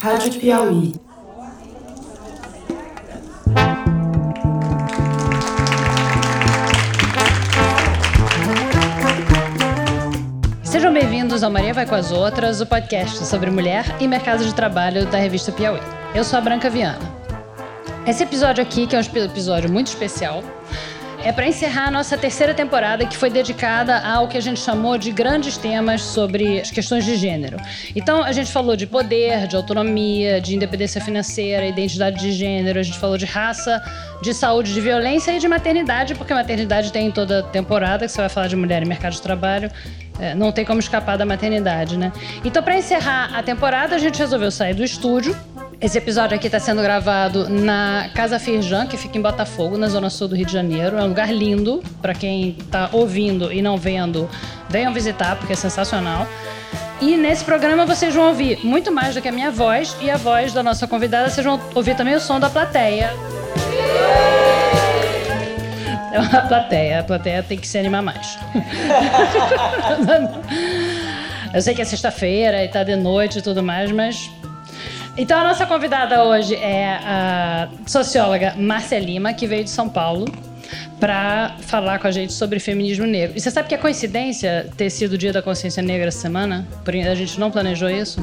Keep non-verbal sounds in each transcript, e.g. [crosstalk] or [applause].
Rádio Piauí. Sejam bem-vindos ao Maria Vai com as Outras, o podcast sobre mulher e mercado de trabalho da revista Piauí. Eu sou a Branca Viana. Esse episódio aqui, que é um episódio muito especial, é para encerrar a nossa terceira temporada, que foi dedicada ao que a gente chamou de grandes temas sobre as questões de gênero. Então, a gente falou de poder, de autonomia, de independência financeira, identidade de gênero, a gente falou de raça, de saúde, de violência e de maternidade, porque maternidade tem em toda temporada, que você vai falar de mulher e mercado de trabalho. É, não tem como escapar da maternidade, né? Então, para encerrar a temporada, a gente resolveu sair do estúdio esse episódio aqui está sendo gravado na Casa Firjan, que fica em Botafogo, na zona sul do Rio de Janeiro. É um lugar lindo para quem está ouvindo e não vendo. Venham visitar porque é sensacional. E nesse programa vocês vão ouvir muito mais do que a minha voz e a voz da nossa convidada. Vocês vão ouvir também o som da plateia. É uma plateia. A plateia tem que se animar mais. [laughs] Eu sei que é sexta-feira e tá de noite e tudo mais, mas então a nossa convidada hoje é a socióloga Márcia Lima, que veio de São Paulo para falar com a gente sobre feminismo negro. E você sabe que é coincidência ter sido o Dia da Consciência Negra essa semana? A gente não planejou isso?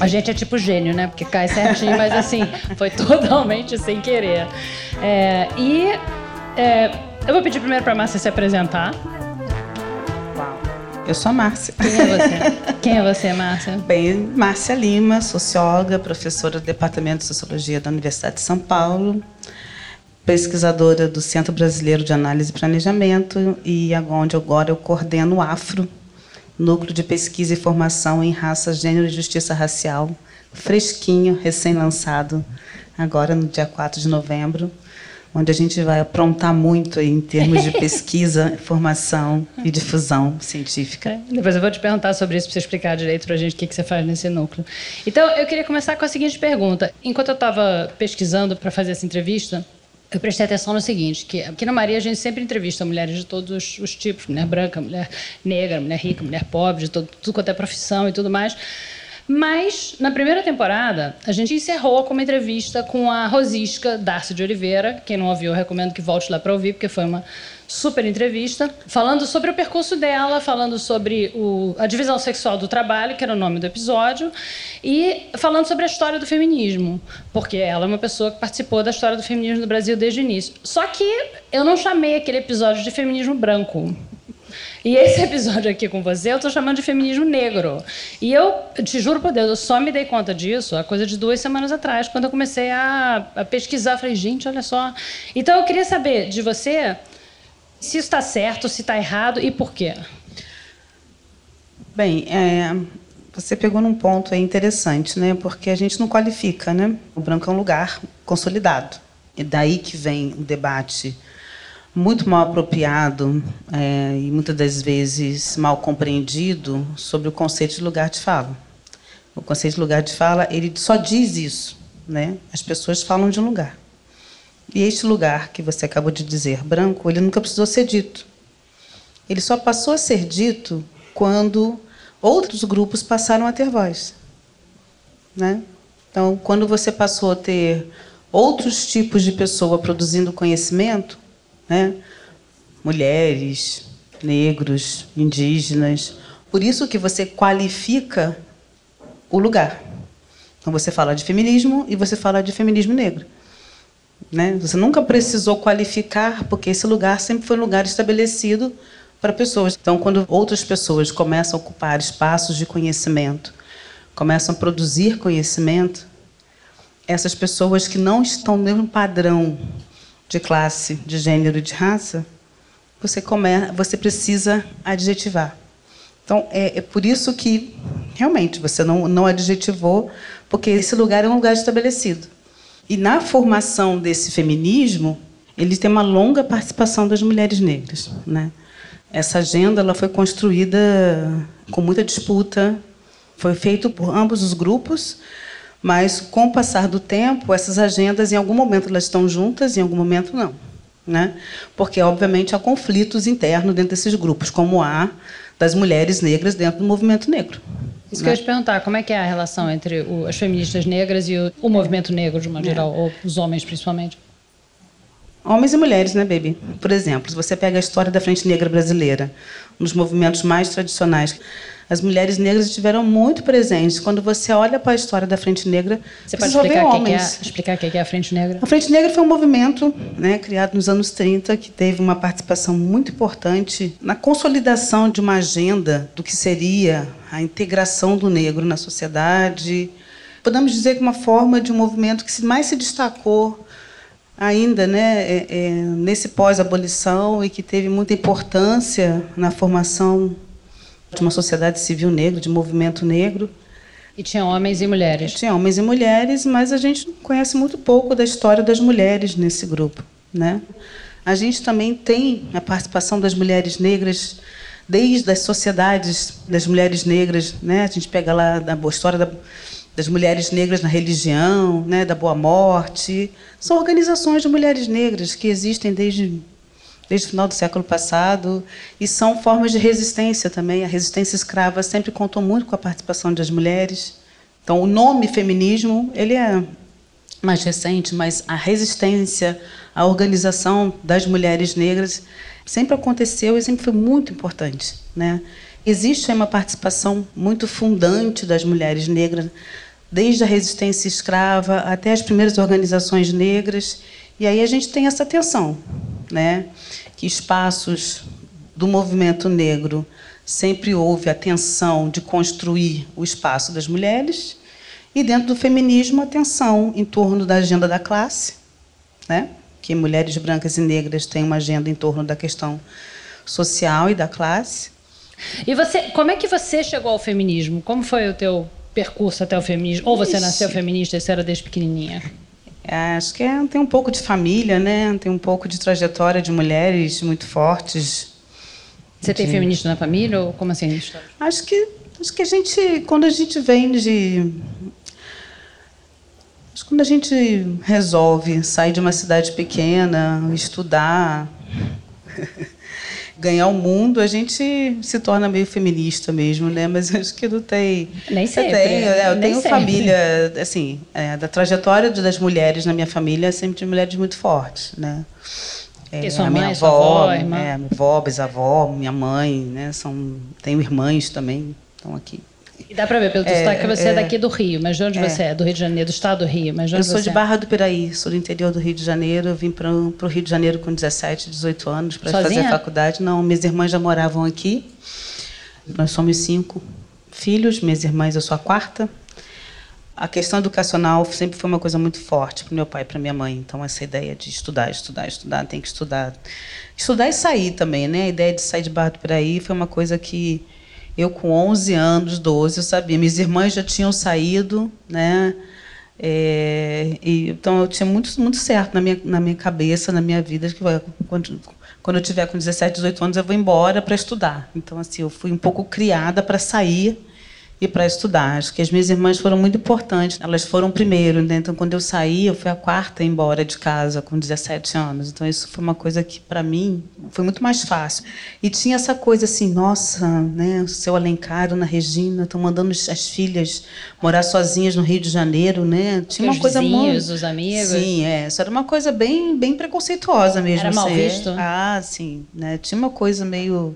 A gente é tipo gênio, né? Porque cai certinho, mas assim, foi [laughs] totalmente sem querer. É, e é, eu vou pedir primeiro para Márcia se apresentar. Eu sou a Márcia. Quem é você? Quem é você, Márcia? [laughs] Bem, Márcia Lima, socióloga, professora do Departamento de Sociologia da Universidade de São Paulo, pesquisadora do Centro Brasileiro de Análise e Planejamento e onde agora eu coordeno o AFRO, Núcleo de Pesquisa e Formação em Raça, Gênero e Justiça Racial, fresquinho, recém-lançado, agora no dia 4 de novembro onde a gente vai aprontar muito em termos de pesquisa, [laughs] formação e difusão científica. É, depois eu vou te perguntar sobre isso para você explicar direito para a gente o que, que você faz nesse núcleo. Então, eu queria começar com a seguinte pergunta. Enquanto eu estava pesquisando para fazer essa entrevista, eu prestei atenção no seguinte, que aqui na Maria a gente sempre entrevista mulheres de todos os tipos, mulher branca, mulher negra, mulher rica, mulher pobre, de todo, tudo quanto é profissão e tudo mais. Mas, na primeira temporada, a gente encerrou com uma entrevista com a Rosisca Darcy de Oliveira. Quem não ouviu, eu recomendo que volte lá para ouvir, porque foi uma super entrevista, falando sobre o percurso dela, falando sobre o, a divisão sexual do trabalho, que era o nome do episódio, e falando sobre a história do feminismo, porque ela é uma pessoa que participou da história do feminismo no Brasil desde o início. Só que eu não chamei aquele episódio de feminismo branco. E esse [laughs] episódio aqui com você eu estou chamando de feminismo negro. E eu te juro por Deus, eu só me dei conta disso há coisa de duas semanas atrás, quando eu comecei a, a pesquisar. Falei, gente, olha só. Então eu queria saber de você se isso está certo, se está errado e por quê. Bem, é, você pegou num ponto interessante, né? Porque a gente não qualifica, né? O branco é um lugar consolidado. E daí que vem o debate muito mal apropriado é, e muitas das vezes mal compreendido sobre o conceito de lugar de fala. O conceito de lugar de fala ele só diz isso, né? As pessoas falam de um lugar. E este lugar que você acabou de dizer, branco, ele nunca precisou ser dito. Ele só passou a ser dito quando outros grupos passaram a ter voz, né? Então, quando você passou a ter outros tipos de pessoa produzindo conhecimento, né? mulheres, negros, indígenas. Por isso que você qualifica o lugar. Então você fala de feminismo e você fala de feminismo negro. Né? Você nunca precisou qualificar, porque esse lugar sempre foi um lugar estabelecido para pessoas. Então, quando outras pessoas começam a ocupar espaços de conhecimento, começam a produzir conhecimento, essas pessoas que não estão no mesmo padrão de classe, de gênero e de raça, você, come, você precisa adjetivar. Então, é, é, por isso que, realmente, você não, não adjetivou, porque esse lugar é um lugar estabelecido. E na formação desse feminismo, ele tem uma longa participação das mulheres negras. Né? Essa agenda ela foi construída com muita disputa, foi feito por ambos os grupos, mas, com o passar do tempo, essas agendas, em algum momento, elas estão juntas, em algum momento, não. Né? Porque, obviamente, há conflitos internos dentro desses grupos, como há das mulheres negras dentro do movimento negro. Isso né? que eu ia te perguntar, como é que é a relação entre o, as feministas negras e o, o movimento negro, de uma é. geral, ou os homens principalmente? Homens e mulheres, né, baby? Por exemplo, se você pega a história da Frente Negra Brasileira, um dos movimentos mais tradicionais, as mulheres negras estiveram muito presentes. Quando você olha para a história da Frente Negra, você pode explicar o que, é, explicar que é a Frente Negra? A Frente Negra foi um movimento né, criado nos anos 30 que teve uma participação muito importante na consolidação de uma agenda do que seria a integração do negro na sociedade. Podemos dizer que uma forma de um movimento que mais se destacou ainda né, é, é, nesse pós-abolição e que teve muita importância na formação de uma sociedade civil negra, de movimento negro. E tinha homens e mulheres. Tinha homens e mulheres, mas a gente conhece muito pouco da história das mulheres nesse grupo. Né? A gente também tem a participação das mulheres negras desde as sociedades das mulheres negras. Né? A gente pega lá a história da das mulheres negras na religião, né, da Boa Morte. São organizações de mulheres negras que existem desde, desde o final do século passado e são formas de resistência também. A resistência escrava sempre contou muito com a participação das mulheres. Então, o nome feminismo ele é mais recente, mas a resistência, a organização das mulheres negras sempre aconteceu e sempre foi muito importante, né? Existe uma participação muito fundante das mulheres negras desde a resistência escrava até as primeiras organizações negras. E aí a gente tem essa tensão, né? que espaços do movimento negro sempre houve a tensão de construir o espaço das mulheres, e dentro do feminismo a tensão em torno da agenda da classe, né? que mulheres brancas e negras têm uma agenda em torno da questão social e da classe. E você, como é que você chegou ao feminismo? Como foi o teu percurso até o feminismo? Ou você Ixi. nasceu feminista e você era desde pequenininha? É, acho que é, tem um pouco de família, né? Tem um pouco de trajetória de mulheres muito fortes. Você de... tem feminista na família ou como assim? Acho que acho que a gente quando a gente vem de acho que quando a gente resolve sair de uma cidade pequena, estudar [laughs] ganhar o mundo, a gente se torna meio feminista mesmo, né? Mas [laughs] acho que não tem. Nem sempre. Eu tenho, é, eu tenho família, assim, é, da trajetória das mulheres na minha família é sempre de mulheres muito fortes, né? É, a mãe, minha avó, avó? É, minha avó, bisavó, minha mãe, né? São, tenho irmãs também, estão aqui. E dá para ver pelo é, sotaque que você é, é, daqui do Rio. Mas de onde é. você é? Do Rio de Janeiro, do estado do Rio. Mas de onde eu sou de é? Barra do Piraí, sou do interior do Rio de Janeiro. Eu vim para o Rio de Janeiro com 17, 18 anos para fazer faculdade. Não, minhas irmãs já moravam aqui. Nós somos cinco filhos, minhas irmãs, eu sou a quarta. A questão educacional sempre foi uma coisa muito forte para meu pai e para minha mãe. Então, essa ideia de estudar, estudar, estudar, tem que estudar. Estudar e sair também, né? A ideia de sair de Barra do Piraí foi uma coisa que eu, com 11 anos, 12, eu sabia. Minhas irmãs já tinham saído, né? É, e, então, eu tinha muito, muito certo na minha, na minha cabeça, na minha vida, que quando, quando eu tiver com 17, 18 anos, eu vou embora para estudar. Então, assim, eu fui um pouco criada para sair e para estudar. Acho que as minhas irmãs foram muito importantes. Elas foram primeiro, né? então quando eu saí, eu fui a quarta embora de casa com 17 anos. Então isso foi uma coisa que para mim foi muito mais fácil. E tinha essa coisa assim, nossa, né, o seu Alencar, na Regina, estão mandando as filhas morar sozinhas no Rio de Janeiro, né? Tinha uma os coisa vizinhos, muito... os amigos. Sim, é, isso era uma coisa bem bem preconceituosa mesmo. Era mal assim. visto. Ah, sim, né? Tinha uma coisa meio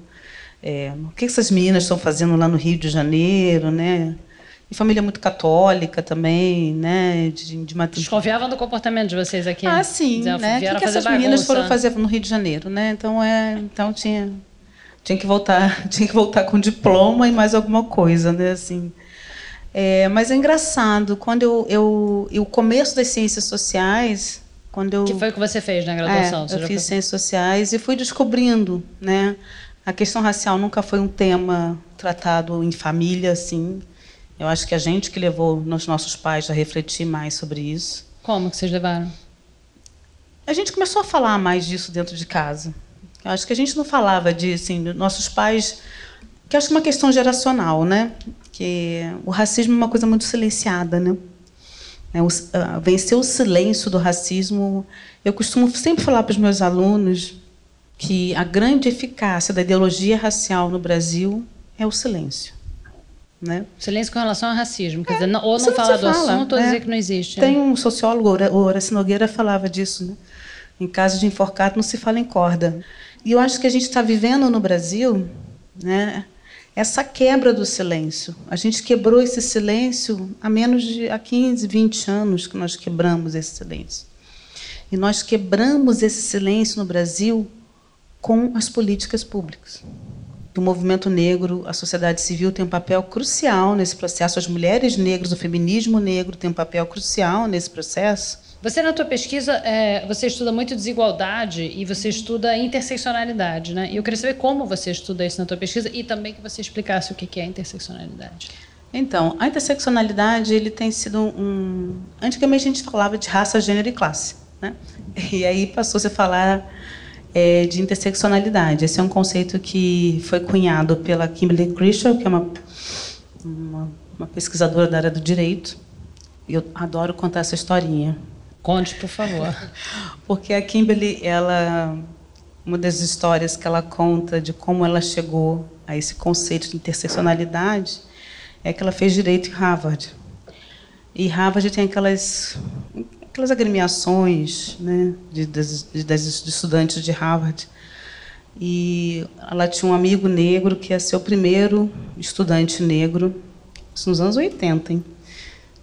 é, o que essas meninas estão fazendo lá no Rio de Janeiro, né? E família muito católica também, né? De, de uma... Desconfiavam do comportamento de vocês aqui? Ah, sim, Diziam, né? O que, que essas bagunça. meninas foram fazer no Rio de Janeiro, né? Então, é, então tinha, tinha que voltar, [laughs] tinha que voltar com diploma e mais alguma coisa, né? Assim, é, mas é engraçado quando eu, eu, eu o começo das ciências sociais, quando eu que foi o que você fez na graduação? É, eu fiz ciências sociais e fui descobrindo, né? A questão racial nunca foi um tema tratado em família, assim. Eu acho que a gente que levou os nossos pais a refletir mais sobre isso. Como que vocês levaram? A gente começou a falar mais disso dentro de casa. Eu acho que a gente não falava de, assim, nossos pais, que acho que é uma questão geracional, né? Que o racismo é uma coisa muito silenciada, né? É, o, uh, vencer o silêncio do racismo. Eu costumo sempre falar para os meus alunos que a grande eficácia da ideologia racial no Brasil é o silêncio. Né? Silêncio com relação ao racismo. Quer é, dizer, não, ou não falar do fala, assunto ou é. dizer que não existe. Tem né? um sociólogo, o Horacio Nogueira, falava disso. Né? Em caso de enforcado, não se fala em corda. E eu acho que a gente está vivendo no Brasil né, essa quebra do silêncio. A gente quebrou esse silêncio há menos de há 15, 20 anos que nós quebramos esse silêncio. E nós quebramos esse silêncio no Brasil com as políticas públicas. O movimento negro, a sociedade civil tem um papel crucial nesse processo, as mulheres negras, o feminismo negro tem um papel crucial nesse processo. Você, na tua pesquisa, é, você estuda muito desigualdade e você estuda interseccionalidade, né? E eu queria saber como você estuda isso na tua pesquisa e também que você explicasse o que é interseccionalidade. Então, a interseccionalidade ele tem sido um... Antigamente a gente falava de raça, gênero e classe, né? E aí passou-se a falar é, de interseccionalidade. Esse é um conceito que foi cunhado pela Kimberly Crenshaw, que é uma, uma, uma pesquisadora da área do direito. Eu adoro contar essa historinha. Conte, por favor. [laughs] Porque a Kimberly, ela, uma das histórias que ela conta de como ela chegou a esse conceito de interseccionalidade é que ela fez direito em Harvard. E Harvard tem aquelas aquelas agremiações né, de, de, das estudantes de Harvard. E ela tinha um amigo negro que ia ser o primeiro estudante negro, isso nos anos 80, hein?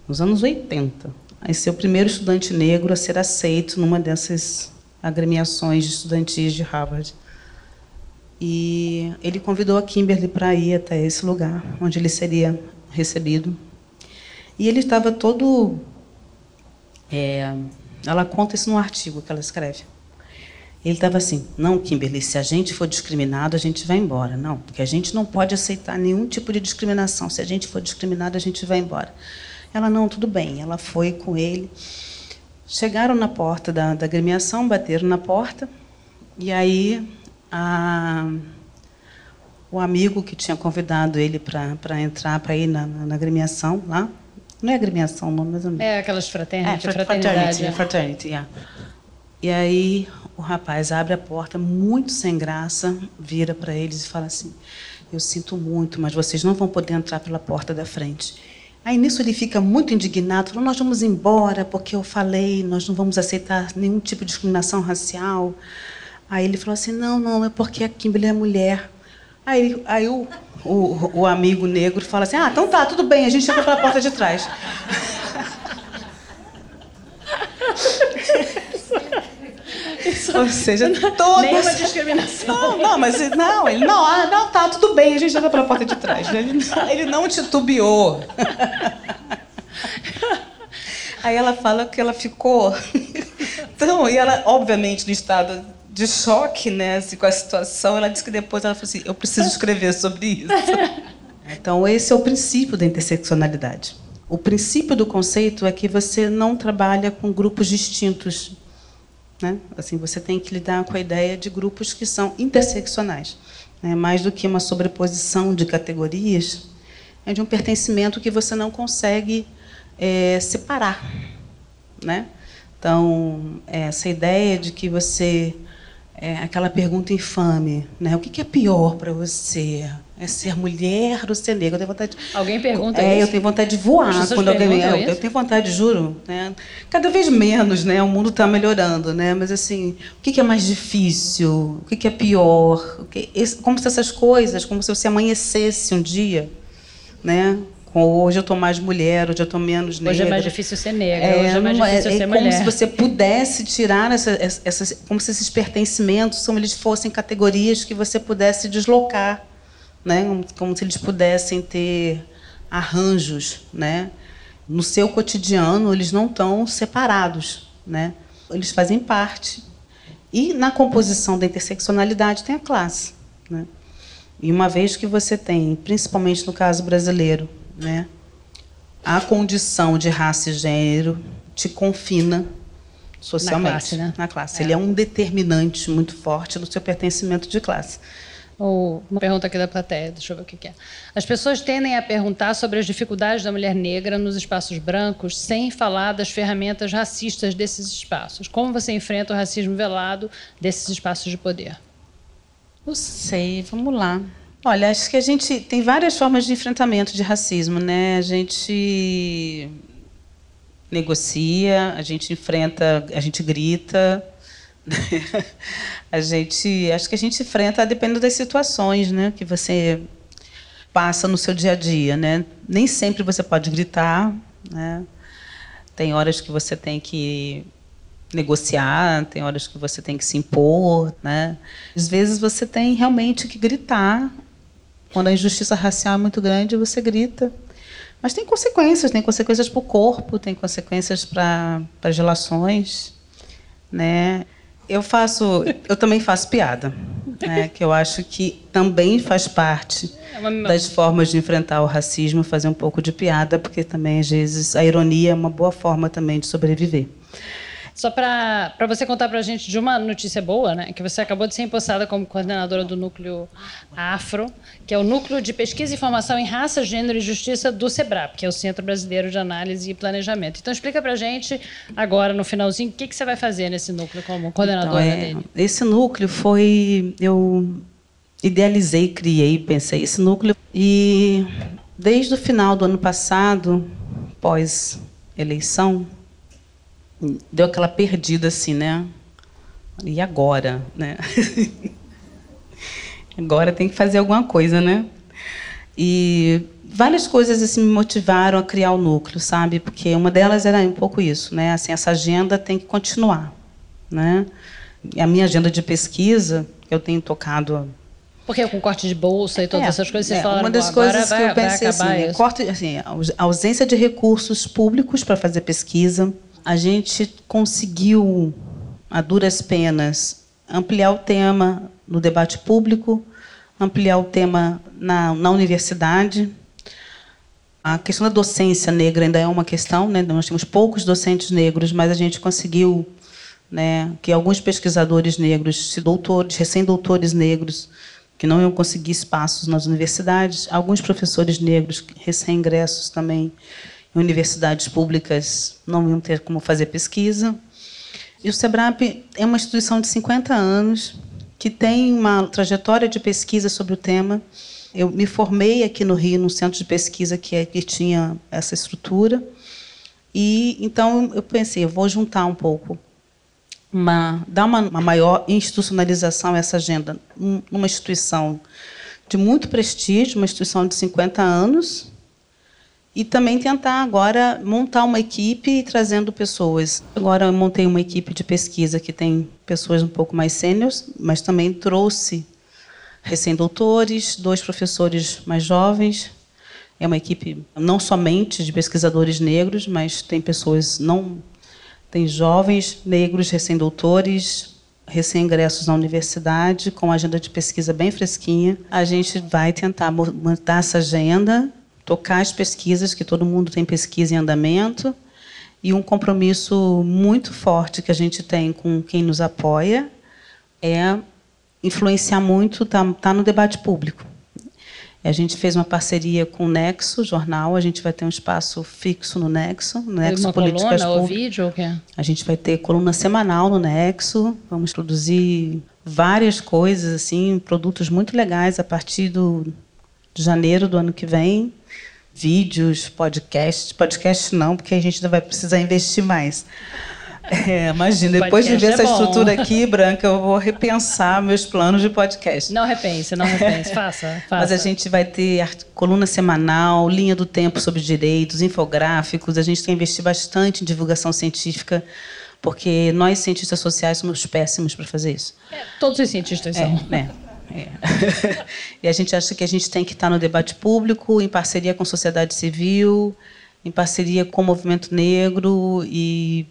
Nos anos 80. Aí ser o primeiro estudante negro a ser aceito numa dessas agremiações de estudantis de Harvard. E ele convidou a Kimberly para ir até esse lugar, onde ele seria recebido. E ele estava todo é, ela conta isso num artigo que ela escreve. Ele estava assim: não, Kimberly, se a gente for discriminado, a gente vai embora. Não, porque a gente não pode aceitar nenhum tipo de discriminação. Se a gente for discriminado, a gente vai embora. Ela, não, tudo bem. Ela foi com ele. Chegaram na porta da, da agremiação, bateram na porta, e aí a, o amigo que tinha convidado ele para entrar, para ir na, na, na agremiação lá, não é agremiação, não, mas... É aquelas fraternidades, é, fraternidade. É. Fraternity, yeah. E aí o rapaz abre a porta, muito sem graça, vira para eles e fala assim, eu sinto muito, mas vocês não vão poder entrar pela porta da frente. Aí nisso ele fica muito indignado, falou, nós vamos embora, porque eu falei, nós não vamos aceitar nenhum tipo de discriminação racial. Aí ele falou assim, não, não, é porque a Kimberly é mulher. Aí, aí o, o, o amigo negro fala assim: ah, então tá, tudo bem, a gente entra pela porta de trás. Isso, [laughs] Ou seja, toda Nenhuma discriminação. Não, não, mas não, ele não, ah, não, tá, tudo bem, a gente entra pela porta de trás. Ele, ele não titubeou. Aí ela fala que ela ficou. Então, e ela, obviamente, no estado de choque né, assim, com a situação, ela disse que depois ela falou assim: eu preciso [laughs] escrever sobre isso. [laughs] Então, esse é o princípio da interseccionalidade. O princípio do conceito é que você não trabalha com grupos distintos. Né? Assim, você tem que lidar com a ideia de grupos que são interseccionais. Né? Mais do que uma sobreposição de categorias, é de um pertencimento que você não consegue é, separar. Né? Então, essa ideia de que você é, aquela pergunta infame, né? O que, que é pior para você? É ser mulher ou ser negra? Eu tenho vontade. De... Alguém pergunta é, isso? eu tenho vontade de voar quando alguém. Eu, eu, tenho vontade, juro. Né? Cada vez menos, né? O mundo está melhorando, né? Mas assim, o que, que é mais difícil? O que, que é pior? O que... Como se essas coisas, como se você amanhecesse um dia, né? Hoje eu estou mais mulher, hoje eu estou menos negra. Hoje é mais difícil ser negra, é, hoje é mais difícil é, ser é mulher. Como se você pudesse tirar essa, essas, como se esses pertencimentos, como eles fossem categorias que você pudesse deslocar, né? Como, como se eles pudessem ter arranjos, né? No seu cotidiano eles não estão separados, né? Eles fazem parte. E na composição da interseccionalidade tem a classe, né? E uma vez que você tem, principalmente no caso brasileiro, né? A condição de raça e gênero te confina socialmente. Na classe, né? Na classe. É. Ele é um determinante muito forte no seu pertencimento de classe. Uma pergunta aqui da plateia, deixa eu ver o que é. As pessoas tendem a perguntar sobre as dificuldades da mulher negra nos espaços brancos, sem falar das ferramentas racistas desses espaços. Como você enfrenta o racismo velado desses espaços de poder? Não sei, vamos lá. Olha, acho que a gente tem várias formas de enfrentamento de racismo, né? A gente negocia, a gente enfrenta, a gente grita, [laughs] a gente, acho que a gente enfrenta dependendo das situações, né, que você passa no seu dia a dia, né? Nem sempre você pode gritar, né? Tem horas que você tem que negociar, tem horas que você tem que se impor, né? Às vezes você tem realmente que gritar. Quando a injustiça racial é muito grande, você grita. Mas tem consequências, tem consequências para o corpo, tem consequências para as relações, né? Eu faço, eu também faço piada, né? que eu acho que também faz parte é das formas de enfrentar o racismo, fazer um pouco de piada, porque também às vezes a ironia é uma boa forma também de sobreviver. Só para você contar para a gente de uma notícia boa, né? Que você acabou de ser empossada como coordenadora do Núcleo Afro, que é o Núcleo de Pesquisa e Informação em Raça, Gênero e Justiça do SEBRAP, que é o Centro Brasileiro de Análise e Planejamento. Então, explica para a gente, agora, no finalzinho, o que, que você vai fazer nesse núcleo como coordenadora então, é, dele. Esse núcleo foi... Eu idealizei, criei, pensei esse núcleo. E desde o final do ano passado, pós-eleição, deu aquela perdida assim, né? E agora, né? [laughs] agora tem que fazer alguma coisa, né? E várias coisas assim me motivaram a criar o núcleo, sabe? Porque uma delas era um pouco isso, né? Assim, essa agenda tem que continuar, né? E a minha agenda de pesquisa, eu tenho tocado porque com corte de bolsa e todas é, essas coisas, vocês é, falaram, Uma das coisas vai, que eu pensei assim, corte, assim, a ausência de recursos públicos para fazer pesquisa, a gente conseguiu, a duras penas, ampliar o tema no debate público, ampliar o tema na, na universidade. A questão da docência negra ainda é uma questão, né? nós temos poucos docentes negros, mas a gente conseguiu né, que alguns pesquisadores negros, doutores, recém-doutores negros, que não iam conseguir espaços nas universidades, alguns professores negros recém-ingressos também universidades públicas não iam ter como fazer pesquisa. E o SEBRAP é uma instituição de 50 anos que tem uma trajetória de pesquisa sobre o tema. Eu me formei aqui no Rio, num centro de pesquisa que, é, que tinha essa estrutura. E então eu pensei, eu vou juntar um pouco, uma, dar uma, uma maior institucionalização a essa agenda numa instituição de muito prestígio, uma instituição de 50 anos, e também tentar agora montar uma equipe trazendo pessoas. Agora eu montei uma equipe de pesquisa que tem pessoas um pouco mais sêniores, mas também trouxe recém-doutores, dois professores mais jovens. É uma equipe não somente de pesquisadores negros, mas tem pessoas não tem jovens negros recém-doutores, recém-ingressos na universidade, com agenda de pesquisa bem fresquinha. A gente vai tentar montar essa agenda tocar as pesquisas, que todo mundo tem pesquisa em andamento, e um compromisso muito forte que a gente tem com quem nos apoia é influenciar muito, tá, tá no debate público. A gente fez uma parceria com o Nexo Jornal, a gente vai ter um espaço fixo no Nexo, no Nexo uma Políticas coluna, Públicas. vídeo, o quê? A gente vai ter coluna semanal no Nexo, vamos produzir várias coisas assim, produtos muito legais a partir do de janeiro do ano que vem vídeos, podcasts. Podcast não, porque a gente ainda vai precisar investir mais. É, imagina, depois de ver é essa bom. estrutura aqui, Branca, eu vou repensar meus planos de podcast. Não repense, não repense, faça, faça. [laughs] Mas a gente vai ter coluna semanal, linha do tempo sobre direitos, infográficos. A gente tem investido bastante em divulgação científica, porque nós, cientistas sociais, somos péssimos para fazer isso. É, todos os cientistas são. É, né? É. [laughs] e a gente acha que a gente tem que estar no debate público, em parceria com a sociedade civil, em parceria com o movimento negro e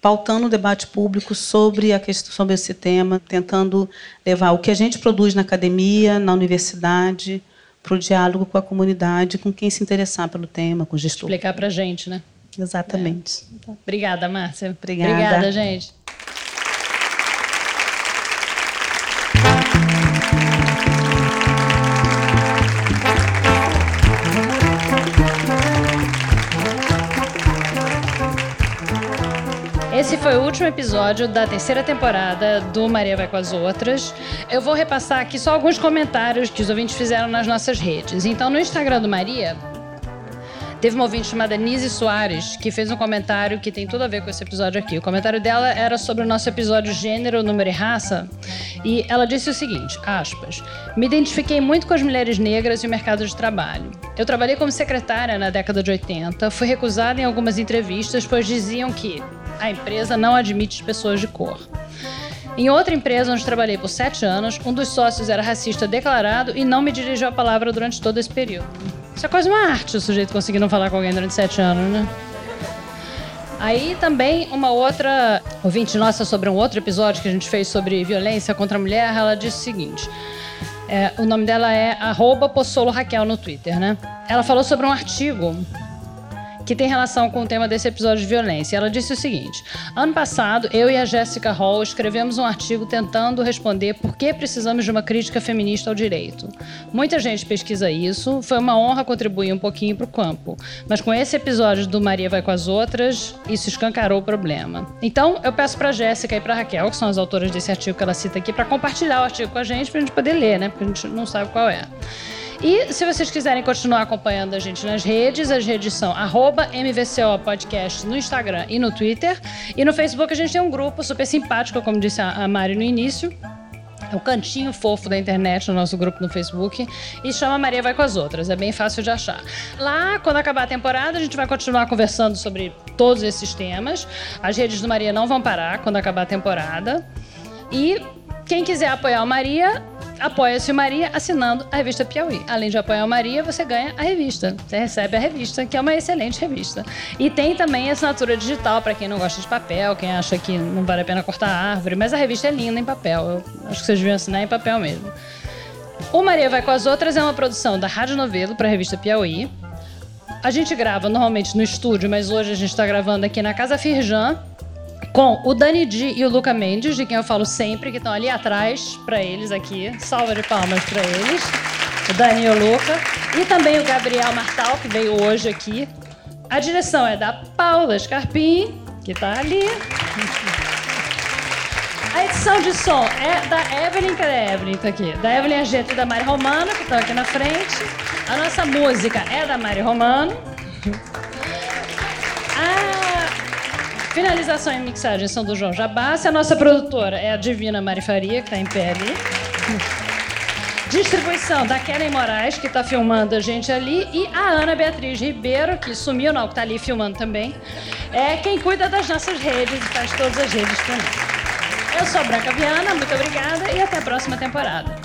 pautando o debate público sobre a questão sobre esse tema, tentando levar o que a gente produz na academia, na universidade, para o diálogo com a comunidade, com quem se interessar pelo tema, com o gestor. Explicar para a gente, né? Exatamente. É. Obrigada, Márcia. Obrigada. Obrigada, gente. Foi o último episódio da terceira temporada do Maria Vai com as Outras. Eu vou repassar aqui só alguns comentários que os ouvintes fizeram nas nossas redes. Então, no Instagram do Maria, Teve uma ouvinte chamada Nise Soares que fez um comentário que tem tudo a ver com esse episódio aqui. O comentário dela era sobre o nosso episódio Gênero, Número e Raça. E ela disse o seguinte: aspas. Me identifiquei muito com as mulheres negras e o mercado de trabalho. Eu trabalhei como secretária na década de 80, fui recusada em algumas entrevistas, pois diziam que a empresa não admite pessoas de cor. Em outra empresa onde trabalhei por sete anos, um dos sócios era racista declarado e não me dirigiu a palavra durante todo esse período. Isso é quase uma arte, o sujeito conseguir não falar com alguém durante sete anos, né? Aí também uma outra ouvinte nossa sobre um outro episódio que a gente fez sobre violência contra a mulher, ela disse o seguinte. É, o nome dela é Possolo Raquel no Twitter, né? Ela falou sobre um artigo que tem relação com o tema desse episódio de violência. Ela disse o seguinte: Ano passado, eu e a Jessica Hall escrevemos um artigo tentando responder por que precisamos de uma crítica feminista ao direito. Muita gente pesquisa isso, foi uma honra contribuir um pouquinho para o campo. Mas com esse episódio do Maria Vai com as Outras, isso escancarou o problema. Então, eu peço para Jéssica e para Raquel, que são as autoras desse artigo que ela cita aqui, para compartilhar o artigo com a gente, para a gente poder ler, né? Porque a gente não sabe qual é. E se vocês quiserem continuar acompanhando a gente nas redes, as redes são MVCO Podcast no Instagram e no Twitter. E no Facebook a gente tem um grupo super simpático, como disse a Mari no início. É o cantinho fofo da internet no nosso grupo no Facebook e chama Maria Vai com as Outras. É bem fácil de achar. Lá, quando acabar a temporada, a gente vai continuar conversando sobre todos esses temas. As redes do Maria não vão parar quando acabar a temporada. E quem quiser apoiar o Maria, apoia-se o Maria assinando a revista Piauí. Além de apoiar o Maria, você ganha a revista. Você recebe a revista, que é uma excelente revista. E tem também a assinatura digital para quem não gosta de papel, quem acha que não vale a pena cortar a árvore. Mas a revista é linda em papel. Eu acho que vocês deviam assinar em papel mesmo. O Maria Vai com as Outras é uma produção da Rádio Novelo para a revista Piauí. A gente grava normalmente no estúdio, mas hoje a gente está gravando aqui na Casa Firjan, com o Dani Di e o Luca Mendes, de quem eu falo sempre, que estão ali atrás para eles aqui. Salva de palmas para eles. O Dani e o Luca. E também o Gabriel Martal, que veio hoje aqui. A direção é da Paula Scarpim, que está ali. A edição de som é da Evelyn, cadê a Evelyn? Tá aqui. Da Evelyn Argento e da Mari Romano, que estão aqui na frente. A nossa música é da Mari Romano. [laughs] Finalização e mixagem são do João Jabassi. A nossa produtora é a Divina Mari Faria, que está em pé ali. Distribuição da Kellen Moraes, que está filmando a gente ali, e a Ana Beatriz Ribeiro, que sumiu, não, que está ali filmando também. É quem cuida das nossas redes e faz todas as redes também. Eu sou a Branca Viana, muito obrigada e até a próxima temporada.